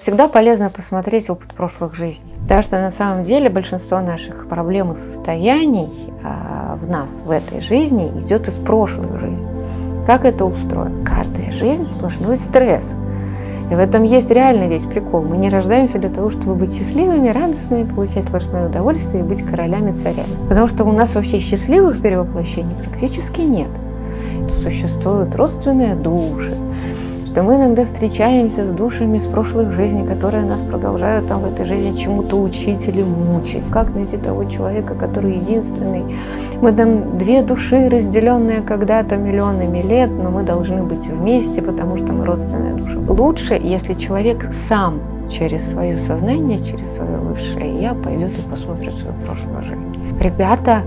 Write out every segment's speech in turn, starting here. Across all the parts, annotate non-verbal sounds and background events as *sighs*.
Всегда полезно посмотреть опыт прошлых жизней. Потому что на самом деле большинство наших проблем и состояний а, в нас в этой жизни идет из прошлых жизней. Как это устроено? Каждая жизнь сплошной стресс. И в этом есть реально весь прикол. Мы не рождаемся для того, чтобы быть счастливыми, радостными, получать сплошное удовольствие и быть королями-царями. Потому что у нас вообще счастливых перевоплощений практически нет. Существуют родственные души, что мы иногда встречаемся с душами из прошлых жизней, которые нас продолжают там в этой жизни чему-то учить или мучить. Как найти того человека, который единственный? Мы там две души, разделенные когда-то миллионами лет, но мы должны быть вместе, потому что мы родственные души. Лучше, если человек сам через свое сознание, через свое высшее я пойдет и посмотрит свою прошлую жизнь. Ребята,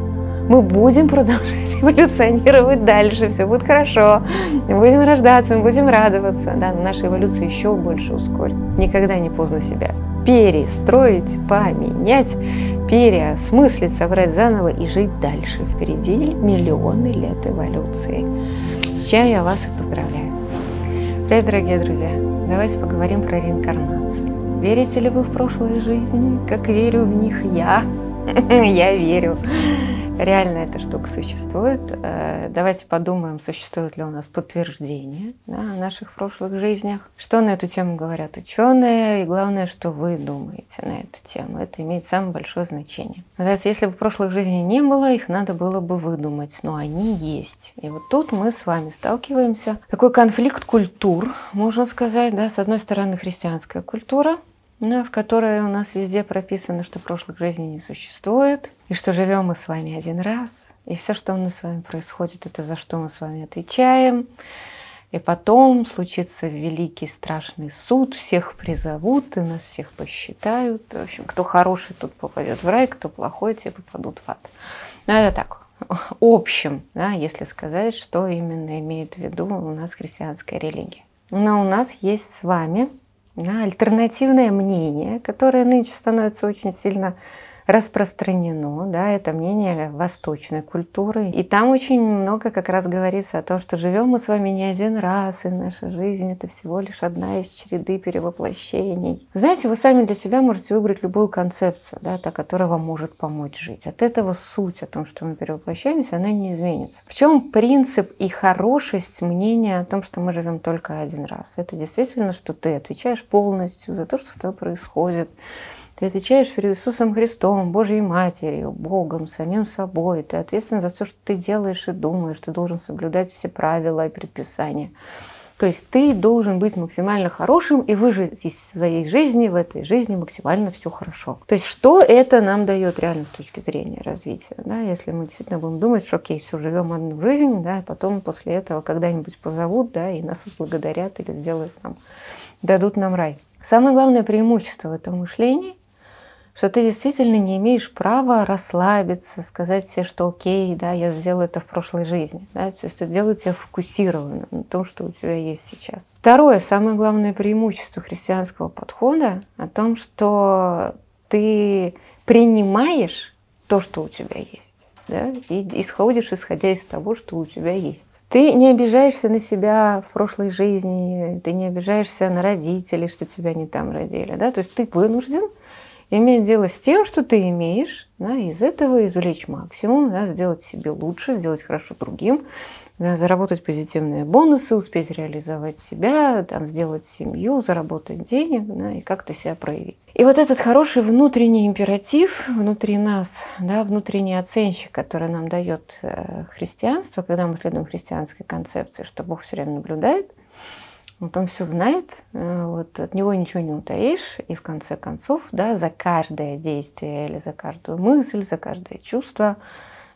мы будем продолжать *laughs* эволюционировать дальше, все будет хорошо, мы будем рождаться, мы будем радоваться, да, наша эволюция еще больше ускорится. Никогда не поздно себя перестроить, поменять, переосмыслить, собрать заново и жить дальше. Впереди миллионы лет эволюции. С чем я вас и поздравляю. Привет, дорогие друзья! Давайте поговорим про реинкарнацию. Верите ли вы в прошлые жизни, как верю в них я? *laughs* Я верю реально эта штука существует. Э, давайте подумаем, существует ли у нас подтверждение да, о наших прошлых жизнях. Что на эту тему говорят ученые, и главное, что вы думаете на эту тему. Это имеет самое большое значение. Называется, если бы прошлых жизней не было, их надо было бы выдумать, но они есть. И вот тут мы с вами сталкиваемся. Такой конфликт культур, можно сказать. Да? С одной стороны, христианская культура, в которой у нас везде прописано, что прошлых жизней не существует, и что живем мы с вами один раз, и все, что у нас с вами происходит, это за что мы с вами отвечаем. И потом случится великий страшный суд, всех призовут, и нас всех посчитают. В общем, кто хороший, тот попадет в рай, кто плохой, те попадут в ад. Но это так, общем, да, если сказать, что именно имеет в виду у нас христианская религия. Но у нас есть с вами да, альтернативное мнение, которое нынче становится очень сильно распространено, да, это мнение восточной культуры. И там очень много как раз говорится о том, что живем мы с вами не один раз, и наша жизнь это всего лишь одна из череды перевоплощений. Знаете, вы сами для себя можете выбрать любую концепцию, да, та, которая вам может помочь жить. От этого суть о том, что мы перевоплощаемся, она не изменится. Причем принцип и хорошесть мнения о том, что мы живем только один раз. Это действительно, что ты отвечаешь полностью за то, что с тобой происходит ты отвечаешь перед Иисусом Христом, Божьей Матерью, Богом, самим собой. Ты ответственен за все, что ты делаешь и думаешь. Ты должен соблюдать все правила и предписания. То есть ты должен быть максимально хорошим и выжить из своей жизни, в этой жизни максимально все хорошо. То есть что это нам дает реально с точки зрения развития? Да? Если мы действительно будем думать, что окей, все, живем одну жизнь, да, и потом после этого когда-нибудь позовут, да, и нас благодарят или сделают нам, дадут нам рай. Самое главное преимущество в этом мышлении что ты действительно не имеешь права расслабиться, сказать себе, что окей, да, я сделаю это в прошлой жизни. Да? То есть это делает тебя фокусированным на том, что у тебя есть сейчас. Второе, самое главное преимущество христианского подхода о том, что ты принимаешь то, что у тебя есть. Да, и исходишь, исходя из того, что у тебя есть. Ты не обижаешься на себя в прошлой жизни, ты не обижаешься на родителей, что тебя не там родили. Да? То есть ты вынужден иметь дело с тем, что ты имеешь, да, из этого извлечь максимум, да, сделать себе лучше, сделать хорошо другим, да, заработать позитивные бонусы, успеть реализовать себя, там, сделать семью, заработать денег да, и как-то себя проявить. И вот этот хороший внутренний императив внутри нас, да, внутренний оценщик, который нам дает э, христианство, когда мы следуем христианской концепции, что Бог все время наблюдает – вот он все знает, э, вот от него ничего не утаишь, и в конце концов, да, за каждое действие или за каждую мысль, за каждое чувство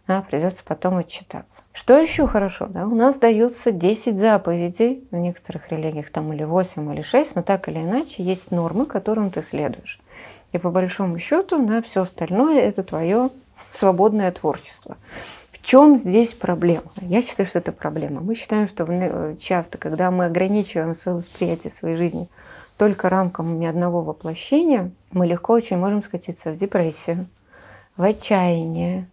да, придется потом отчитаться. Что еще хорошо? Да? У нас дается 10 заповедей, в некоторых религиях там или 8, или 6, но так или иначе есть нормы, которым ты следуешь. И по большому счету, да, все остальное это твое свободное творчество чем здесь проблема? Я считаю, что это проблема. Мы считаем, что часто, когда мы ограничиваем свое восприятие своей жизни только рамками одного воплощения, мы легко очень можем скатиться в депрессию, в отчаяние,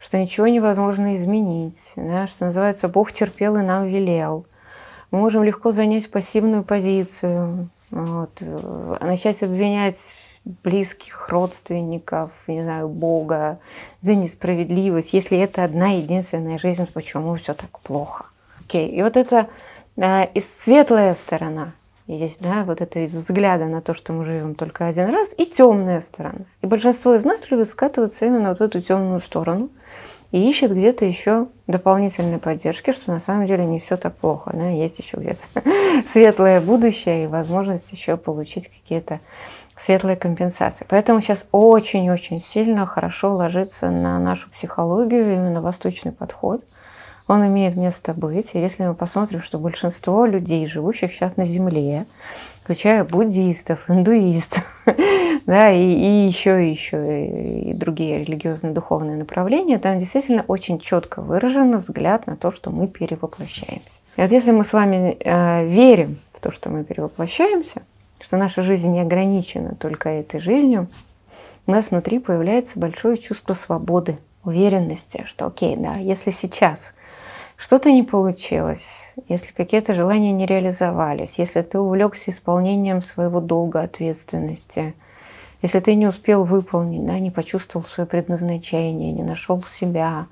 что ничего невозможно изменить, да, что называется «Бог терпел и нам велел». Мы можем легко занять пассивную позицию, Вот. Э, начать обвинять близких, родственников, не знаю, Бога за несправедливость, если это одна единственная жизнь, почему все так плохо. Окей, и вот это э, и светлая сторона есть, да, вот это взгляда на то, что мы живем только один раз, и темная сторона. И большинство из нас любит скатываться именно вот в эту темную сторону и ищет где-то еще дополнительной поддержки, что на самом деле не все так плохо, да, есть еще где-то *laughs* светлое будущее и возможность еще получить какие-то светлые компенсации. Поэтому сейчас очень-очень сильно хорошо ложится на нашу психологию именно восточный подход. Он имеет место быть. И если мы посмотрим, что большинство людей, живущих сейчас на Земле, включая буддистов, индуистов, *laughs* да, и, и еще, и еще и другие религиозно-духовные направления, там действительно очень четко выражен взгляд на то, что мы перевоплощаемся. И вот если мы с вами э, верим в то, что мы перевоплощаемся, что наша жизнь не ограничена только этой жизнью, у нас внутри появляется большое чувство свободы, уверенности, что окей, да, если сейчас что-то не получилось, если какие-то желания не реализовались, если ты увлекся исполнением своего долга ответственности, если ты не успел выполнить, да, не почувствовал свое предназначение, не нашел себя,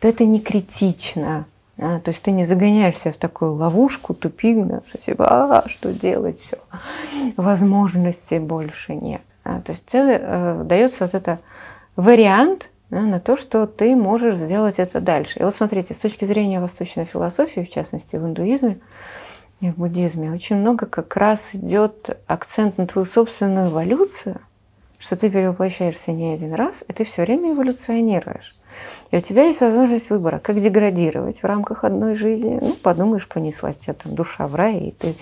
то это не критично. Да? То есть ты не загоняешься в такую ловушку, тупик, да, что типа, а, что делать, все, возможностей больше нет. Да? То есть тебе э, дается вот это вариант да, на то, что ты можешь сделать это дальше. И вот смотрите, с точки зрения восточной философии, в частности в индуизме и в буддизме, очень много как раз идет акцент на твою собственную эволюцию, что ты перевоплощаешься не один раз, и ты все время эволюционируешь. И у тебя есть возможность выбора, как деградировать в рамках одной жизни. Ну, подумаешь, понеслась тебя там душа в рай, и ты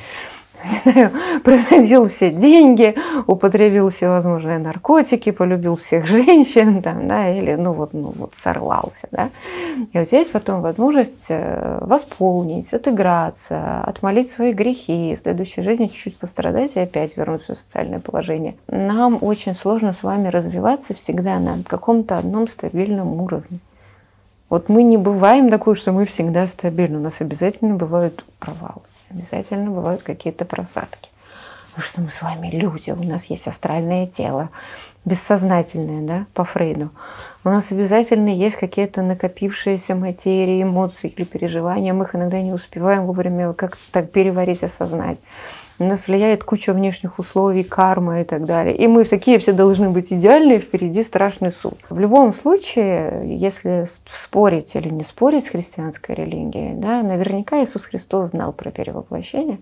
не *laughs* знаю, просадил все деньги, употребил все возможные наркотики, полюбил всех *laughs* женщин, там, да, или, ну вот, ну вот, сорвался, да. И тебя есть потом возможность э, восполнить, отыграться, отмолить свои грехи, в следующей жизни чуть-чуть пострадать и опять вернуться в социальное положение. Нам очень сложно с вами развиваться всегда на каком-то одном стабильном уровне. Вот мы не бываем такой, что мы всегда стабильны. У нас обязательно бывают провалы обязательно бывают какие-то просадки. Потому что мы с вами люди, у нас есть астральное тело, бессознательное, да, по Фрейду. У нас обязательно есть какие-то накопившиеся материи, эмоции или переживания. Мы их иногда не успеваем вовремя как-то так переварить, осознать. На нас влияет куча внешних условий, карма и так далее. И мы такие все должны быть идеальные, впереди страшный суд. В любом случае, если спорить или не спорить с христианской религией, да, наверняка Иисус Христос знал про перевоплощение.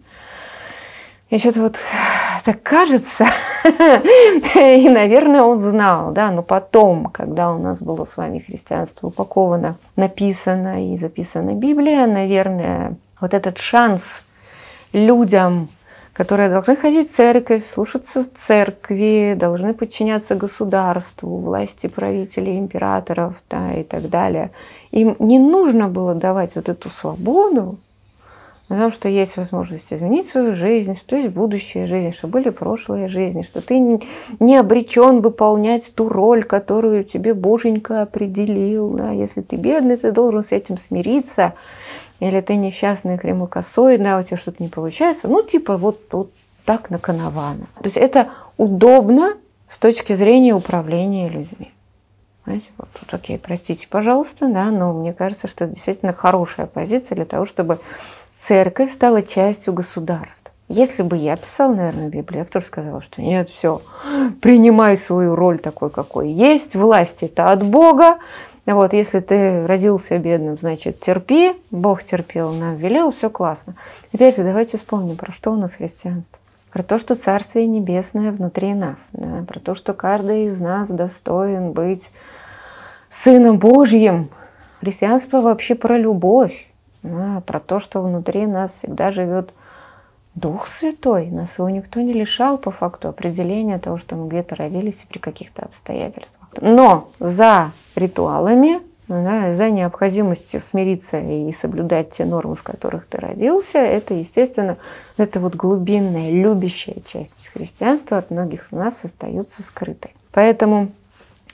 И что-то вот *sighs* так кажется, *laughs* и, наверное, он знал, да, но потом, когда у нас было с вами христианство упаковано, написано и записана Библия, наверное, вот этот шанс людям которые должны ходить в церковь, слушаться церкви, должны подчиняться государству, власти правителей, императоров да, и так далее. Им не нужно было давать вот эту свободу, потому что есть возможность изменить свою жизнь, что есть будущая жизнь, что были прошлые жизни, что ты не обречен выполнять ту роль, которую тебе Боженька определил. Да? Если ты бедный, ты должен с этим смириться или ты несчастный кремокосой, да, у тебя что-то не получается, ну, типа вот, вот так на коновано. То есть это удобно с точки зрения управления людьми. Знаете, вот, вот окей, простите, пожалуйста, да, но мне кажется, что это действительно хорошая позиция для того, чтобы церковь стала частью государства. Если бы я писала, наверное, Библию, я бы тоже сказала, что нет, все, принимай свою роль такой, какой есть, власть это от Бога, вот, если ты родился бедным, значит, терпи, Бог терпел, нам велел, все классно. Теперь же давайте вспомним, про что у нас христианство. Про то, что Царствие Небесное внутри нас, да, про то, что каждый из нас достоин быть Сыном Божьим. Христианство вообще про любовь, да, про то, что внутри нас всегда живет Дух Святой. Нас его никто не лишал по факту определения того, что мы где-то родились и при каких-то обстоятельствах. Но за ритуалами, да, за необходимостью смириться и соблюдать те нормы, в которых ты родился, это, естественно, это вот глубинная, любящая часть христианства от многих у нас остается скрытой. Поэтому,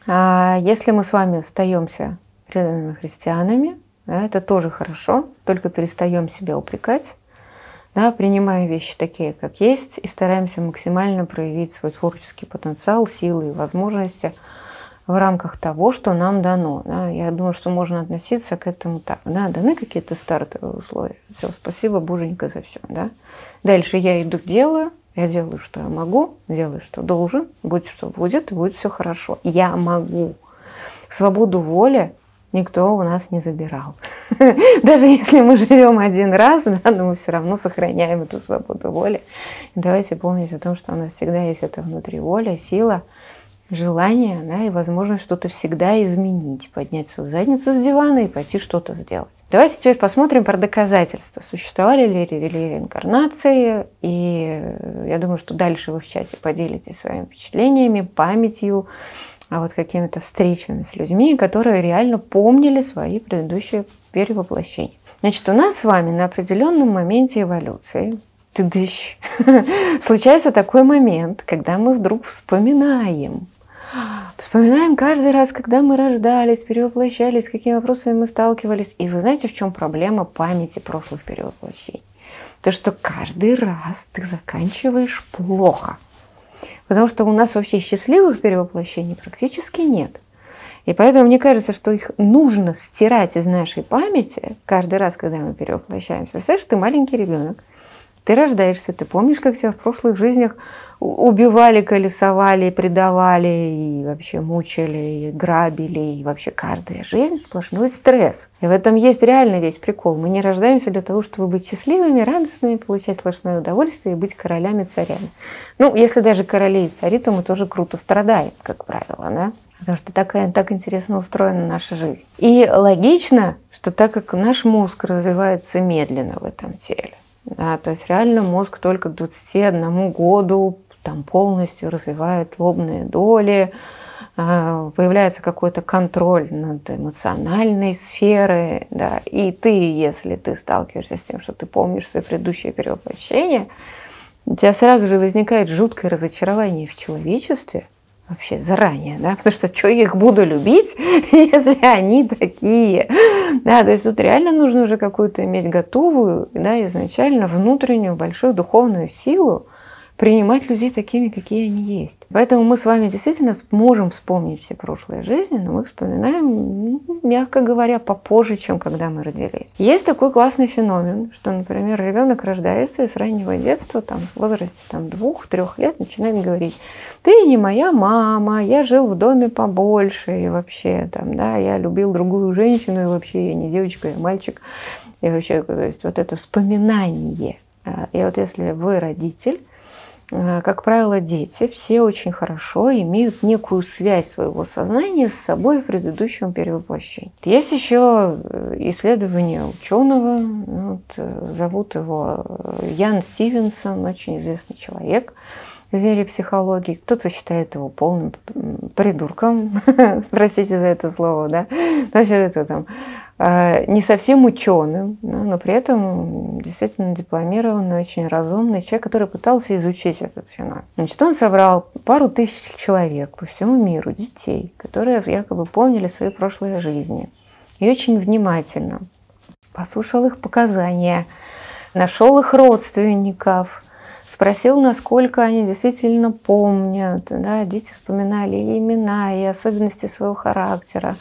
а, если мы с вами остаемся преданными христианами, это тоже хорошо, только перестаем себя упрекать, Да, принимаем вещи такие, как есть, и стараемся максимально проявить свой творческий потенциал, силы и возможности в рамках того, что нам дано. Да. Я думаю, что можно относиться к этому так. Да, даны какие-то стартовые условия. Все, спасибо, Боженька, за все. Да. Дальше я иду, делаю, я делаю, что я могу, делаю, что должен, будет, что будет, и будет все хорошо. Я могу. Свободу воли никто у нас не забирал. *laughs* Даже если мы живем один раз, да, но мы все равно сохраняем эту свободу воли. Давайте помнить о том, что у нас всегда есть это внутри воля, сила, желание да, и возможность что-то всегда изменить, поднять свою задницу с дивана и пойти что-то сделать. Давайте теперь посмотрим про доказательства. Существовали ли, ли реинкарнации? И я думаю, что дальше вы в чате поделитесь своими впечатлениями, памятью, а вот какими-то встречами с людьми, которые реально помнили свои предыдущие перевоплощения. Значит, у нас с вами на определенном моменте эволюции тыдыщ, *laughs* случается такой момент, когда мы вдруг вспоминаем, Вспоминаем каждый раз, когда мы рождались, перевоплощались, с какими вопросами мы сталкивались. И вы знаете, в чем проблема памяти прошлых перевоплощений? То, что каждый раз ты заканчиваешь плохо. Потому что у нас вообще счастливых перевоплощений практически нет. И поэтому мне кажется, что их нужно стирать из нашей памяти каждый раз, когда мы перевоплощаемся. Представляешь, ты маленький ребенок, ты рождаешься, ты помнишь, как тебя в прошлых жизнях убивали, колесовали, предавали, и вообще мучили, и грабили, и вообще каждая жизнь сплошной стресс. И в этом есть реально весь прикол. Мы не рождаемся для того, чтобы быть счастливыми, радостными, получать сплошное удовольствие и быть королями, царями. Ну, если даже короли и цари, то мы тоже круто страдаем, как правило, да? Потому что такая, так интересно устроена наша жизнь. И логично, что так как наш мозг развивается медленно в этом теле, да, то есть реально мозг только к 21 году там полностью развивает лобные доли, а, появляется какой-то контроль над эмоциональной сферой, да, и ты, если ты сталкиваешься с тем, что ты помнишь свои предыдущие перевоплощения, у тебя сразу же возникает жуткое разочарование в человечестве, вообще заранее, да, потому что что я их буду любить, *laughs* если они такие, да, то есть тут реально нужно уже какую-то иметь готовую, да, изначально внутреннюю большую духовную силу, принимать людей такими, какие они есть. Поэтому мы с вами действительно можем вспомнить все прошлые жизни, но мы их вспоминаем, ну, мягко говоря, попозже, чем когда мы родились. Есть такой классный феномен, что, например, ребенок рождается и с раннего детства, там, в возрасте там, двух-трех лет, начинает говорить, ты не моя мама, я жил в доме побольше, и вообще, там, да, я любил другую женщину, и вообще я не девочка, я мальчик. И вообще, то есть вот это вспоминание. А, и вот если вы родитель, как правило, дети все очень хорошо имеют некую связь своего сознания с собой в предыдущем перевоплощении. Есть еще э, исследование ученого, вот, э, зовут его Ян Стивенсон, очень известный человек в мире психологии. Кто-то считает его полным придурком, *laughs* простите за это слово, да, значит, это там Э, не совсем ученым, но при этом действительно дипломированный, очень разумный человек, который пытался изучить этот феномен. Значит, он собрал пару тысяч человек по всему миру, детей, которые якобы помнили свои прошлые жизни. И очень внимательно послушал их показания, нашел их родственников, спросил, насколько они действительно помнят. Да, дети вспоминали и имена, и особенности своего характера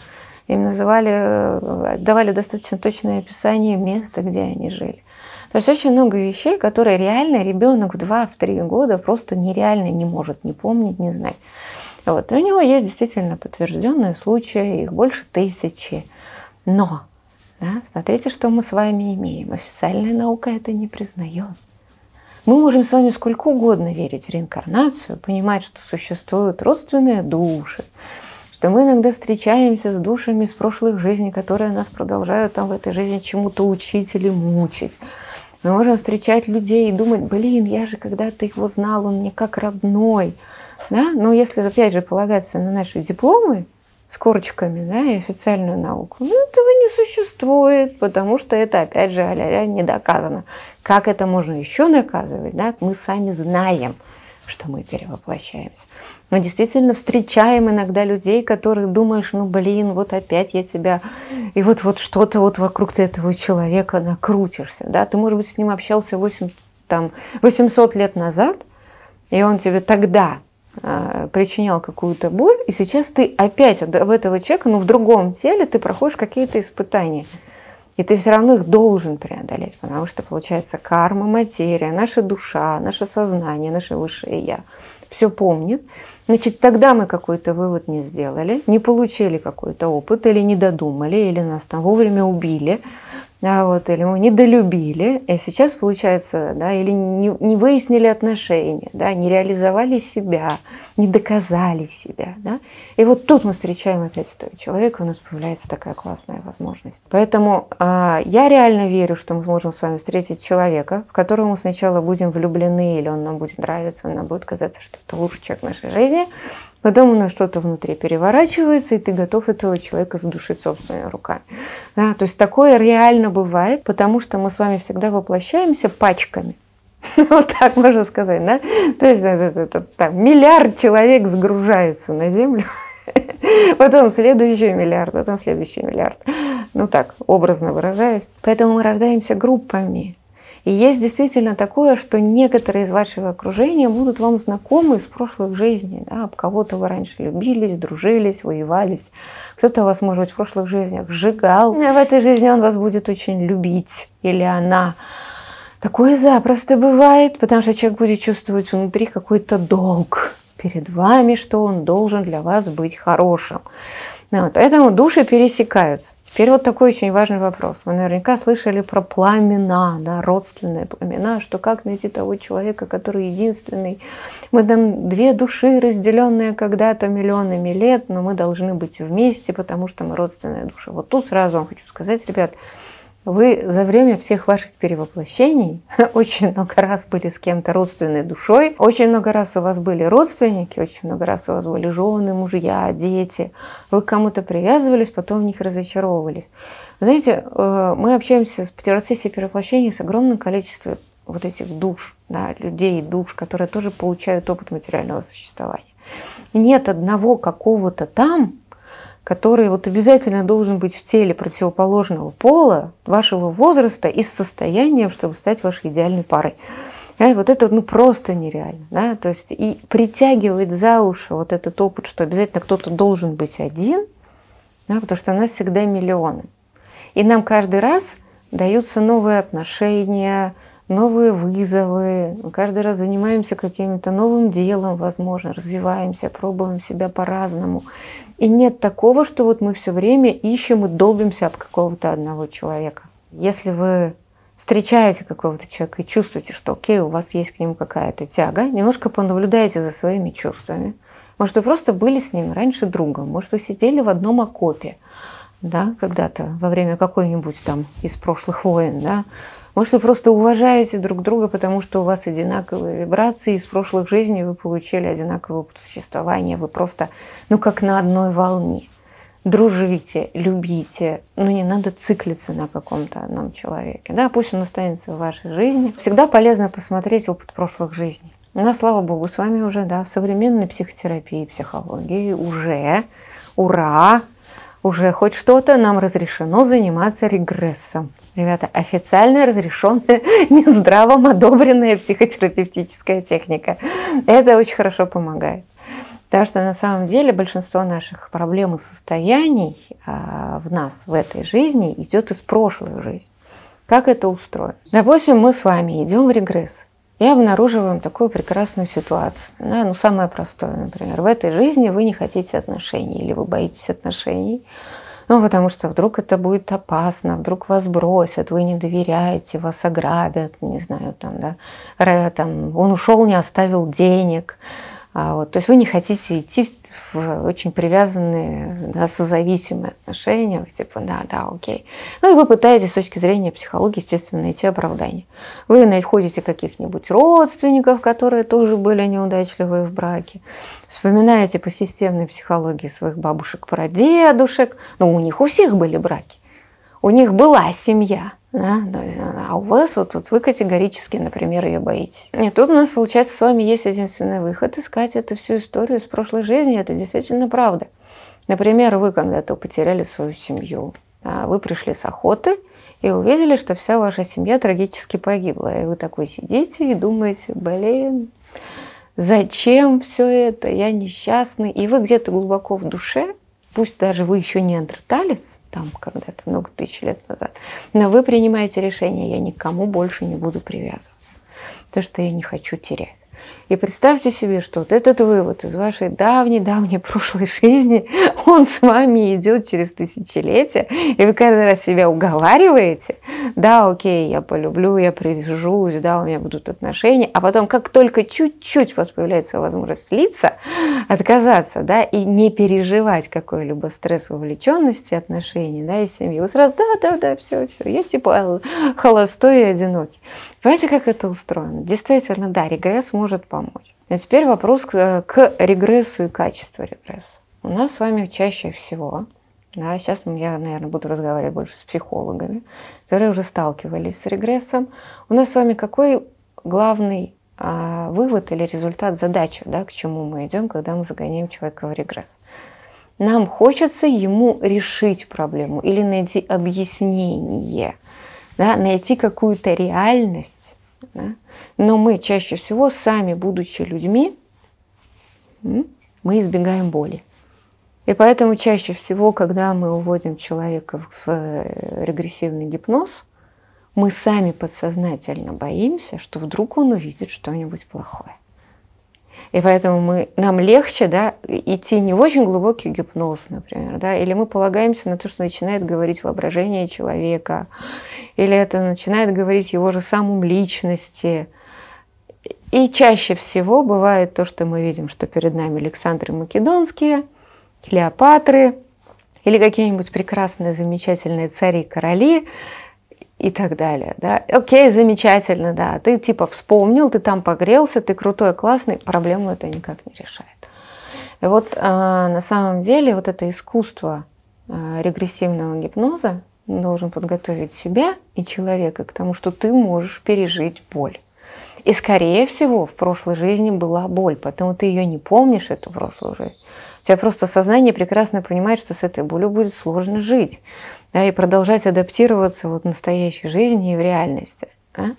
им называли, э, давали достаточно точное описание места, где они жили. То есть очень много вещей, которые реально ребенок в 2-3 года просто нереально не может не помнить, не знать. Вот. И у него есть действительно подтвержденные случаи, их больше тысячи. Но, да, смотрите, что мы с вами имеем. Официальная наука это не признает. Мы можем с вами сколько угодно верить в реинкарнацию, понимать, что существуют родственные души, что мы иногда встречаемся с душами из прошлых жизней, которые нас продолжают там в этой жизни чему-то учить или мучить. Мы можем встречать людей и думать, блин, я же когда-то его знал, он мне как родной. Да? Но если, опять же, полагаться на наши дипломы с корочками да, и официальную науку, ну, этого не существует, потому что это, опять же, а не доказано. Как это можно еще наказывать? Да? Мы сами знаем, что мы перевоплощаемся. Мы действительно встречаем иногда людей, которых думаешь, ну блин, вот опять я тебя, и вот, вот что-то вот вокруг этого человека накрутишься, да, ты, может быть, с ним общался 8 там 800 лет назад, и он тебе тогда э, причинял какую-то боль, и сейчас ты опять об этого человека, но в другом теле ты проходишь какие-то испытания. И ты все равно их должен преодолеть, потому что получается карма, материя, наша душа, наше сознание, наше высшее я все помнит. Значит, тогда мы какой-то вывод не сделали, не получили какой-то опыт, или не додумали, или нас там вовремя убили, а вот, или мы недолюбили, и сейчас получается, да, или не, не выяснили отношения, да, не реализовали себя, не доказали себя, да, и вот тут мы встречаем опять этого человека, у нас появляется такая классная возможность. Поэтому э, я реально верю, что мы сможем с вами встретить человека, в которого мы сначала будем влюблены, или он нам будет нравиться, он нам будет казаться, что это лучший человек в нашей жизни, Потом у нас что-то внутри переворачивается, и ты готов этого человека задушить собственными руками. Да, то есть такое реально бывает, потому что мы с вами всегда воплощаемся пачками. *laughs* Вот так можно сказать, да? То есть там, миллиард человек загружается на Землю, *laughs* потом следующий миллиард, потом следующий миллиард. Ну так, образно выражаясь. Поэтому мы рождаемся группами. И есть действительно такое, что некоторые из вашего окружения будут вам знакомы из прошлых жизней. Да? Об кого-то вы раньше любились, дружились, воевались. Кто-то вас, может быть, в прошлых жизнях сжигал. А в этой жизни он вас будет очень любить. Или она. Такое запросто бывает, потому что человек будет чувствовать внутри какой-то долг перед вами, что он должен для вас быть хорошим. Вот, поэтому души пересекаются. Теперь вот такой очень важный вопрос. Вы наверняка слышали про пламена, да, родственные пламена, что как найти того человека, который единственный. Мы там две души, разделенные когда-то миллионами лет, но мы должны быть вместе, потому что мы родственные души. Вот тут сразу вам хочу сказать, ребят, вы за время всех ваших перевоплощений *laughs* очень много раз были с кем-то родственной душой, очень много раз у вас были родственники, очень много раз у вас были жены, мужья, дети. Вы к кому-то привязывались, потом в них разочаровывались. Знаете, э, мы общаемся в процессе перевоплощения с огромным количеством вот этих душ, да, людей, душ, которые тоже получают опыт материального существования. Нет одного какого-то там, который вот обязательно должен быть в теле противоположного пола, вашего возраста и состояния, чтобы стать вашей идеальной парой. И вот это ну, просто нереально. Да? То есть и притягивает за уши вот этот опыт, что обязательно кто-то должен быть один, да, потому что у нас всегда миллионы. И нам каждый раз даются новые отношения, новые вызовы. Мы каждый раз занимаемся каким-то новым делом, возможно, развиваемся, пробуем себя по-разному. И нет такого, что вот мы все время ищем и долбимся об какого-то одного человека. Если вы встречаете какого-то человека и чувствуете, что окей, у вас есть к нему какая-то тяга, немножко понаблюдайте за своими чувствами. Может, вы просто были с ним раньше другом, может, вы сидели в одном окопе, да, когда-то во время какой-нибудь там из прошлых войн, да, может, вы просто уважаете друг друга, потому что у вас одинаковые вибрации, из прошлых жизней вы получили одинаковое опыт существования, вы просто, ну, как на одной волне. Дружите, любите, но не надо циклиться на каком-то одном человеке. Да, пусть он останется в вашей жизни. Всегда полезно посмотреть опыт прошлых жизней. У нас, слава богу, с вами уже, да, в современной психотерапии, психологии уже, ура, уже хоть что-то нам разрешено заниматься регрессом. Ребята, официально разрешенная, *laughs* Минздравом одобренная психотерапевтическая техника. Это очень хорошо помогает. Потому что на самом деле большинство наших проблем и состояний а, в нас, в этой жизни, идет из прошлой жизни. Как это устроено? Допустим, мы с вами идем в регресс и обнаруживаем такую прекрасную ситуацию. Да, ну, самое простое, например, в этой жизни вы не хотите отношений или вы боитесь отношений, ну, потому что вдруг это будет опасно, вдруг вас бросят, вы не доверяете, вас ограбят, не знаю, там, да, там, он ушел, не оставил денег, вот, то есть вы не хотите идти в очень привязанные, да, созависимые отношения, типа, да, да, окей. Ну и вы пытаетесь с точки зрения психологии, естественно, найти оправдание. Вы находите каких-нибудь родственников, которые тоже были неудачливые в браке. Вспоминаете по системной психологии своих бабушек, про дедушек. Ну, у них у всех были браки. У них была семья. Да? А у вас вот, вот вы категорически, например, ее боитесь. И тут у нас, получается, с вами есть единственный выход искать эту всю историю с прошлой жизни. Это действительно правда. Например, вы когда-то потеряли свою семью, а, вы пришли с охоты и увидели, что вся ваша семья трагически погибла. И вы такой сидите и думаете, блин, зачем все это, я несчастный. И вы где-то глубоко в душе, пусть даже вы еще не андерталец, там когда-то много тысяч лет назад, но вы принимаете решение, я никому больше не буду привязываться, потому что я не хочу терять. И представьте себе, что вот этот вывод из вашей давней-давней прошлой жизни, *laughs* он с вами идет через тысячелетия, и вы каждый раз себя уговариваете, да, окей, я полюблю, я привяжусь, да, у меня будут отношения, а потом, как только чуть-чуть у вас появляется возможность слиться, отказаться, да, и не переживать какой-либо стресс вовлеченности отношений, да, и семьи, вы сразу, да, да, да, все, все, я типа холостой и одинокий. Понимаете, как это устроено? Действительно, да, регресс может помочь. А теперь вопрос к, к регрессу и качеству регресса. У нас с вами чаще всего, да, сейчас я, наверное, буду разговаривать больше с психологами, которые уже сталкивались с регрессом. У нас с вами какой главный а, вывод или результат задачи, да, к чему мы идем, когда мы загоняем человека в регресс? Нам хочется ему решить проблему или найти объяснение, да, найти какую-то реальность, да? Но мы чаще всего, сами будучи людьми, мы избегаем боли. И поэтому чаще всего, когда мы уводим человека в э, регрессивный гипноз, мы сами подсознательно боимся, что вдруг он увидит что-нибудь плохое. И поэтому мы, нам легче да, идти не в очень глубокий гипноз, например, да, или мы полагаемся на то, что начинает говорить воображение человека, или это начинает говорить его же самым личности. И чаще всего бывает то, что мы видим, что перед нами Александры Македонские, Клеопатры, или какие-нибудь прекрасные, замечательные цари, короли, и так далее. Да? Окей, замечательно, да. Ты типа вспомнил, ты там погрелся, ты крутой, классный, проблему это никак не решает. И вот э, на самом деле вот это искусство э, регрессивного гипноза должен подготовить себя и человека к тому, что ты можешь пережить боль. И скорее всего в прошлой жизни была боль, поэтому ты ее не помнишь, эту прошлую жизнь. У тебя просто сознание прекрасно понимает, что с этой болью будет сложно жить да, и продолжать адаптироваться вот в настоящей жизни и в реальности. Да?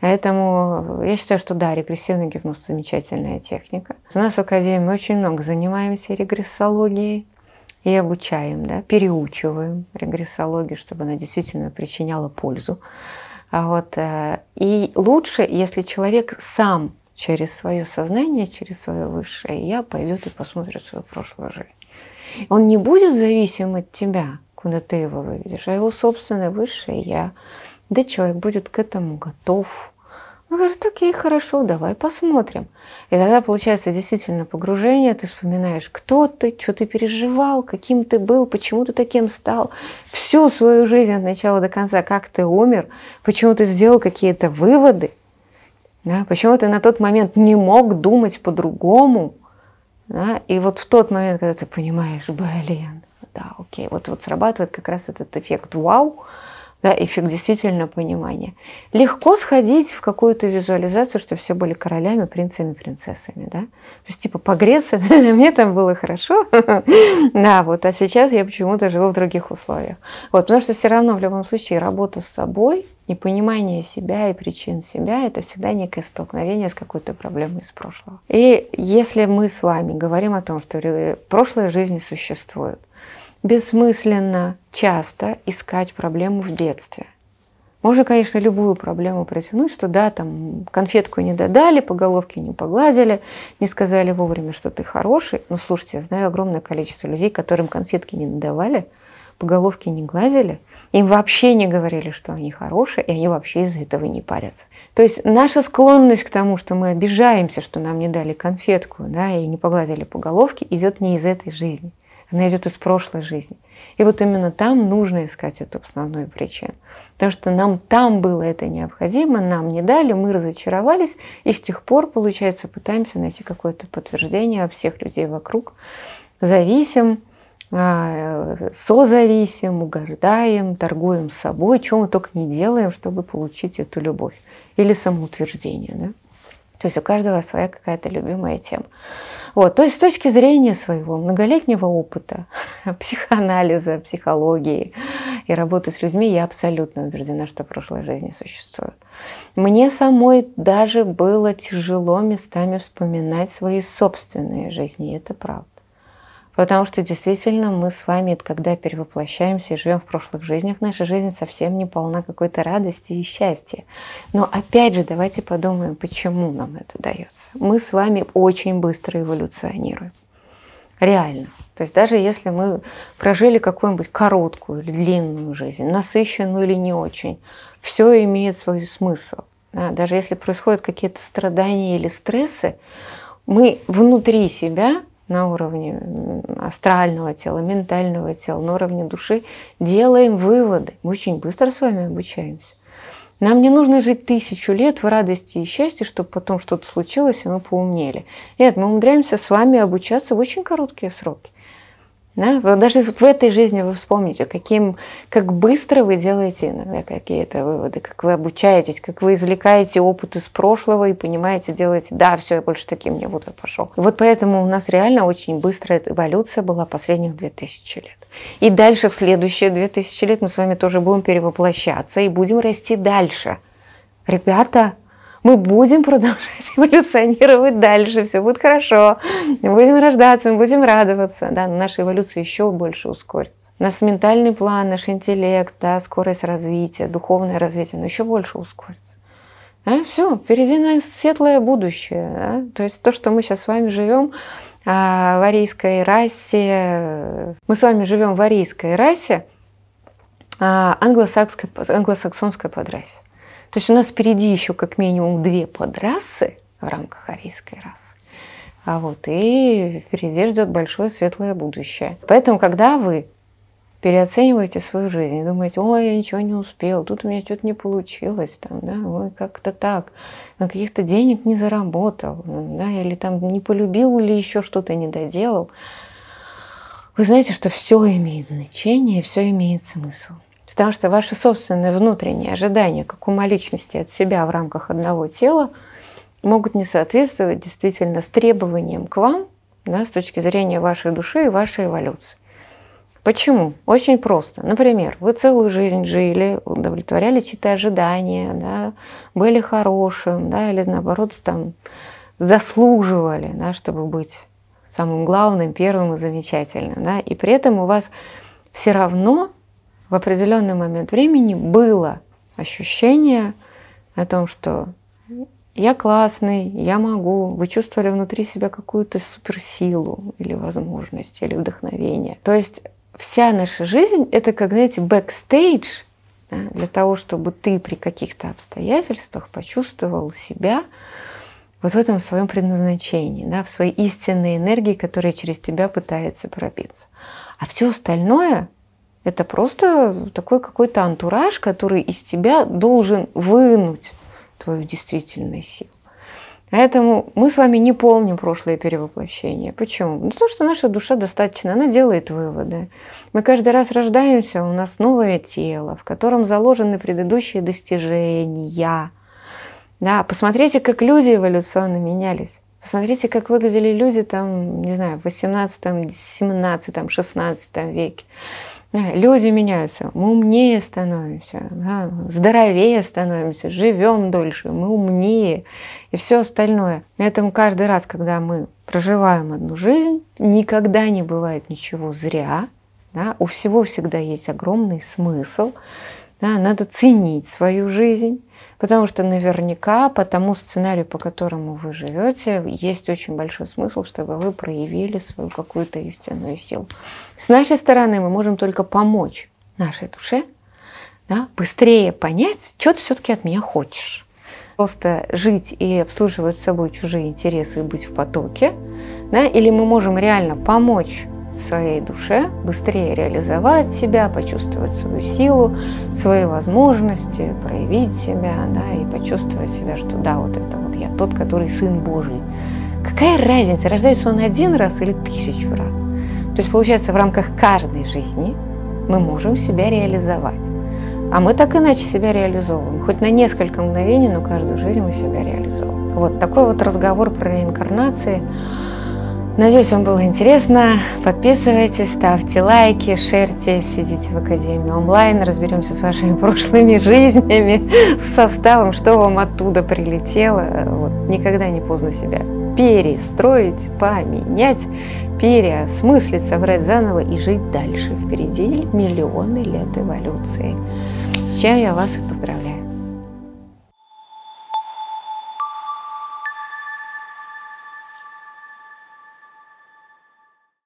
Поэтому я считаю, что да, регрессивный гипноз – замечательная техника. У нас в Академии мы очень много занимаемся регрессологией и обучаем, да, переучиваем регрессологию, чтобы она действительно причиняла пользу. А вот, э, и лучше, если человек сам через свое сознание, через свое высшее я пойдет и посмотрит свою прошлую жизнь. Он не будет зависим от тебя, куда ты его выведешь, а его собственное высшее я. Да человек будет к этому готов. Он говорит, окей, хорошо, давай посмотрим. И тогда получается действительно погружение, ты вспоминаешь, кто ты, что ты переживал, каким ты был, почему ты таким стал. Всю свою жизнь от начала до конца, как ты умер, почему ты сделал какие-то выводы, да, почему ты на тот момент не мог думать по-другому. Да, и вот в тот момент, когда ты понимаешь, блин, да, окей, вот, вот срабатывает как раз этот эффект вау, да, эффект действительно понимания. Легко сходить в какую-то визуализацию, что все были королями, принцами, принцессами, да. То есть типа погреться, *laughs* мне там было хорошо, *laughs* да, вот, а сейчас я почему-то живу в других условиях. Вот, потому что все равно в любом случае работа с собой и понимание себя и причин себя – это всегда некое столкновение с какой-то проблемой из прошлого. И если мы с вами говорим о том, что прошлая жизнь существует, бессмысленно часто искать проблему в детстве. Можно, конечно, любую проблему протянуть, что да, там конфетку не додали, по головке не погладили, не сказали вовремя, что ты хороший. Ну, слушайте, я знаю огромное количество людей, которым конфетки не надавали, по головке не гладили, им вообще не говорили, что они хорошие, и они вообще из-за этого не парятся. То есть наша склонность к тому, что мы обижаемся, что нам не дали конфетку, да, и не погладили по головке, идет не из этой жизни. Она идет из прошлой жизни. И вот именно там нужно искать эту основную причину. Потому что нам там было это необходимо, нам не дали, мы разочаровались, и с тех пор, получается, пытаемся найти какое-то подтверждение всех людей вокруг. Зависим, а, созависим, угождаем, торгуем собой, чем мы только не делаем, чтобы получить эту любовь. Или самоутверждение. Да? То есть у каждого своя какая-то любимая тема. Вот, то есть с точки зрения своего многолетнего опыта, *laughs* психоанализа, психологии и работаю с людьми, я абсолютно убеждена, что прошлой жизни существует. Мне самой даже было тяжело местами вспоминать свои собственные жизни, это правда. Потому что действительно мы с вами, когда перевоплощаемся и живем в прошлых жизнях, наша жизнь совсем не полна какой-то радости и счастья. Но опять же, давайте подумаем, почему нам это дается. Мы с вами очень быстро эволюционируем. Реально. То есть даже если мы прожили какую-нибудь короткую или длинную жизнь, насыщенную или не очень, все имеет свой смысл. Да? Даже если происходят какие-то страдания или стрессы, мы внутри себя на уровне астрального тела, ментального тела, на уровне души, делаем выводы. Мы очень быстро с вами обучаемся. Нам не нужно жить тысячу лет в радости и счастье, чтобы потом что-то случилось, и мы поумнели. Нет, мы умудряемся с вами обучаться в очень короткие сроки. Да? Даже в этой жизни вы вспомните, каким, как быстро вы делаете иногда какие-то выводы, как вы обучаетесь, как вы извлекаете опыт из прошлого и понимаете, делаете, да, все, я больше таким не буду, пошел. вот поэтому у нас реально очень быстрая эволюция была последних 2000 лет. И дальше в следующие 2000 лет мы с вами тоже будем перевоплощаться и будем расти дальше. Ребята, мы будем *laughs* продолжать эволюционировать дальше, все будет хорошо, мы будем рождаться, мы будем радоваться, да, наша эволюция еще больше ускорится. Наш ментальный план, наш интеллект, да, скорость развития, духовное развитие, но еще больше ускорится. А, все, впереди нас светлое будущее. Да? То есть то, что мы сейчас с вами живем а, в арийской расе, мы с вами живем в арийской расе, а, англосакской, англосаксонской подрасе. То есть у нас впереди еще как минимум две подрасы в рамках арийской расы. А вот и впереди ждет большое светлое будущее. Поэтому, когда вы переоцениваете свою жизнь и думаете, ой, я ничего не успел, тут у меня что-то не получилось, там, да, ой, как-то так, на каких-то денег не заработал, да, или там не полюбил, или еще что-то не доделал, вы знаете, что все имеет значение, все имеет смысл. Потому что ваши собственные внутренние ожидания, как ума личности от себя в рамках одного тела, могут не соответствовать действительно с требованием к вам да, с точки зрения вашей души и вашей эволюции. Почему? Очень просто. Например, вы целую жизнь жили, удовлетворяли чьи-то ожидания, да, были хорошим, да, или наоборот там заслуживали, да, чтобы быть самым главным, первым и замечательным. Да, и при этом у вас все равно в определенный момент времени было ощущение о том, что я классный, я могу. Вы чувствовали внутри себя какую-то суперсилу или возможность, или вдохновение. То есть вся наша жизнь — это, как, знаете, бэкстейдж да, для того, чтобы ты при каких-то обстоятельствах почувствовал себя вот в этом своем предназначении, да, в своей истинной энергии, которая через тебя пытается пробиться. А все остальное это просто такой какой-то антураж, который из тебя должен вынуть твою действительную силу. Поэтому мы с вами не помним прошлое перевоплощение. Почему? Ну, потому что наша душа достаточно, она делает выводы. Мы каждый раз рождаемся, у нас новое тело, в котором заложены предыдущие достижения. Да, посмотрите, как люди эволюционно менялись. Посмотрите, как выглядели люди там, не знаю, в 18, 17, 16 веке. Люди меняются, мы умнее становимся, да, здоровее становимся, живем дольше, мы умнее и все остальное. Поэтому каждый раз, когда мы проживаем одну жизнь, никогда не бывает ничего зря. Да, у всего всегда есть огромный смысл. Да, надо ценить свою жизнь. Потому что наверняка по тому сценарию, по которому вы живете, есть очень большой смысл, чтобы вы проявили свою какую-то истинную силу. С нашей стороны мы можем только помочь нашей душе да, быстрее понять, что ты все-таки от меня хочешь. Просто жить и обслуживать собой чужие интересы и быть в потоке, да, или мы можем реально помочь своей душе, быстрее реализовать себя, почувствовать свою силу, свои возможности, проявить себя, да, и почувствовать себя, что да, вот это вот я тот, который Сын Божий. Какая разница, рождается он один раз или тысячу раз? То есть, получается, в рамках каждой жизни мы можем себя реализовать. А мы так иначе себя реализовываем. Хоть на несколько мгновений, но каждую жизнь мы себя реализовываем. Вот такой вот разговор про реинкарнации. Надеюсь, вам было интересно. Подписывайтесь, ставьте лайки, шерьте, сидите в Академии онлайн, разберемся с вашими *laughs* прошлыми жизнями, с составом, что вам оттуда прилетело. Вот. Никогда не поздно себя перестроить, поменять, переосмыслить, собрать заново и жить дальше. Впереди миллионы лет эволюции. С чем я вас и поздравляю.